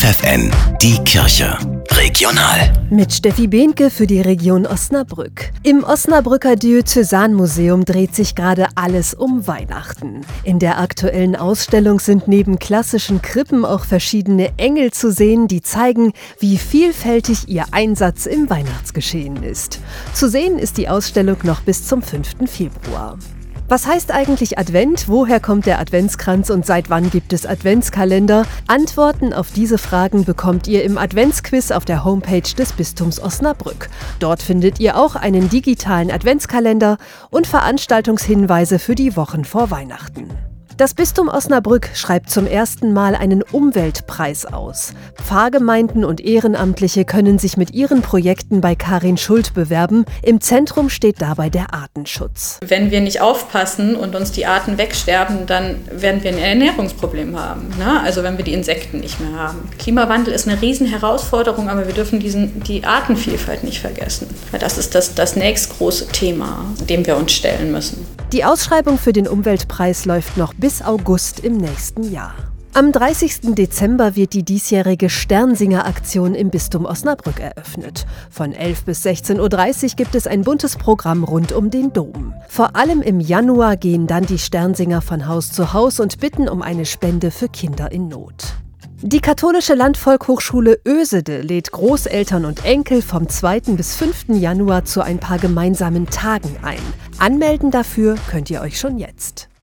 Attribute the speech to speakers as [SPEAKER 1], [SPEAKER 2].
[SPEAKER 1] FFN, die Kirche. Regional.
[SPEAKER 2] Mit Steffi Behnke für die Region Osnabrück. Im Osnabrücker Diözesanmuseum dreht sich gerade alles um Weihnachten. In der aktuellen Ausstellung sind neben klassischen Krippen auch verschiedene Engel zu sehen, die zeigen, wie vielfältig ihr Einsatz im Weihnachtsgeschehen ist. Zu sehen ist die Ausstellung noch bis zum 5. Februar. Was heißt eigentlich Advent? Woher kommt der Adventskranz und seit wann gibt es Adventskalender? Antworten auf diese Fragen bekommt ihr im Adventsquiz auf der Homepage des Bistums Osnabrück. Dort findet ihr auch einen digitalen Adventskalender und Veranstaltungshinweise für die Wochen vor Weihnachten. Das Bistum Osnabrück schreibt zum ersten Mal einen Umweltpreis aus. Pfarrgemeinden und Ehrenamtliche können sich mit ihren Projekten bei Karin Schuld bewerben. Im Zentrum steht dabei der Artenschutz.
[SPEAKER 3] Wenn wir nicht aufpassen und uns die Arten wegsterben, dann werden wir ein Ernährungsproblem haben. Ne? Also wenn wir die Insekten nicht mehr haben. Klimawandel ist eine Riesenherausforderung, aber wir dürfen diesen, die Artenvielfalt nicht vergessen. Das ist das, das nächstgroße Thema, dem wir uns stellen müssen.
[SPEAKER 2] Die Ausschreibung für den Umweltpreis läuft noch bis August im nächsten Jahr. Am 30. Dezember wird die diesjährige Sternsinger-Aktion im Bistum Osnabrück eröffnet. Von 11 bis 16.30 Uhr gibt es ein buntes Programm rund um den Dom. Vor allem im Januar gehen dann die Sternsinger von Haus zu Haus und bitten um eine Spende für Kinder in Not. Die katholische Landvolkhochschule Ösede lädt Großeltern und Enkel vom 2. bis 5. Januar zu ein paar gemeinsamen Tagen ein. Anmelden dafür könnt ihr euch schon jetzt.